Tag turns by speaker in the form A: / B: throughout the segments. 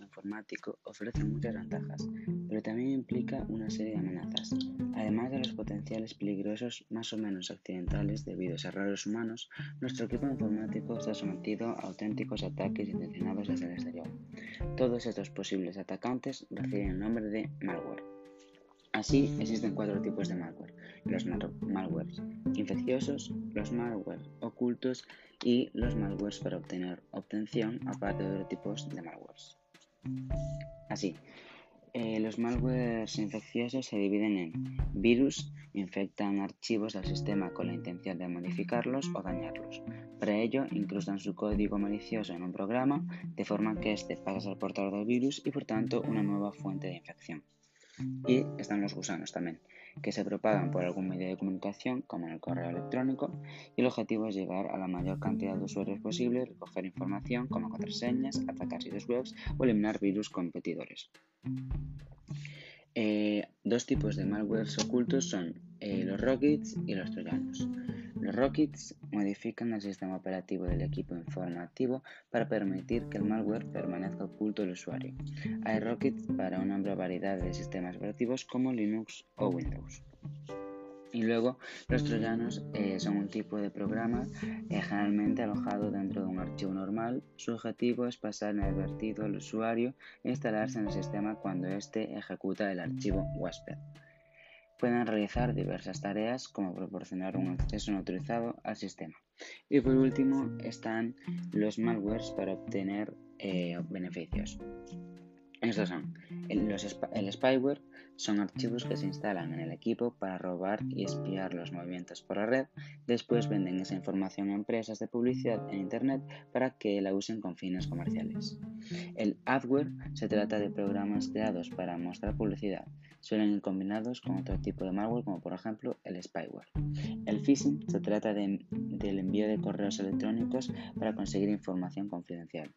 A: informático ofrece muchas ventajas, pero también implica una serie de amenazas. Además de los potenciales peligrosos más o menos accidentales debido a errores humanos, nuestro equipo informático está sometido a auténticos ataques intencionados desde el exterior. Todos estos posibles atacantes reciben el nombre de malware. Así, existen cuatro tipos de malware. Los malwares infecciosos, los malware ocultos y los malwares para obtener obtención, aparte de otros tipos de malwares. Así, eh, los malwares infecciosos se dividen en virus, infectan archivos del sistema con la intención de modificarlos o dañarlos. Para ello, incrustan su código malicioso en un programa, de forma que éste pasa a ser portador del virus y por tanto una nueva fuente de infección. Y están los gusanos también, que se propagan por algún medio de comunicación, como el correo electrónico, y el objetivo es llegar a la mayor cantidad de usuarios posible, recoger información como contraseñas, atacar sitios web o eliminar virus competidores. Eh, dos tipos de malwares ocultos son eh, los rockets y los troyanos. Los rockets modifican el sistema operativo del equipo informativo para permitir que el malware permanezca oculto al usuario. Hay rockets para una amplia variedad de sistemas operativos como Linux o Windows. Y luego los troyanos eh, son un tipo de programa eh, generalmente alojado dentro de un archivo normal. Su objetivo es pasar inadvertido al usuario e instalarse en el sistema cuando éste ejecuta el archivo WASPED. Pueden realizar diversas tareas como proporcionar un acceso no autorizado al sistema. Y por último están los malwares para obtener eh, beneficios. Estos son el spyware, son archivos que se instalan en el equipo para robar y espiar los movimientos por la red. Después venden esa información a empresas de publicidad en Internet para que la usen con fines comerciales. El adware se trata de programas creados para mostrar publicidad. Suelen ir combinados con otro tipo de malware como por ejemplo el spyware. El phishing se trata del envío de correos electrónicos para conseguir información confidencial.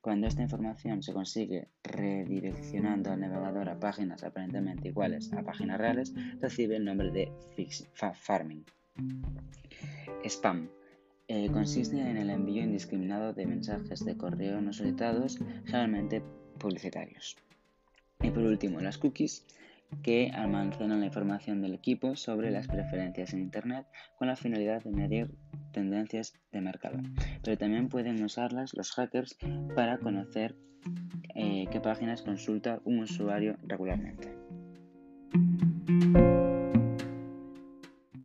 A: Cuando esta información se consigue redireccionando al navegador a páginas aparentemente iguales a páginas reales, recibe el nombre de farming. Spam. Eh, consiste en el envío indiscriminado de mensajes de correo no solicitados, generalmente publicitarios. Y por último, las cookies que almacenan la información del equipo sobre las preferencias en Internet con la finalidad de medir tendencias de mercado. Pero también pueden usarlas los hackers para conocer eh, qué páginas consulta un usuario regularmente.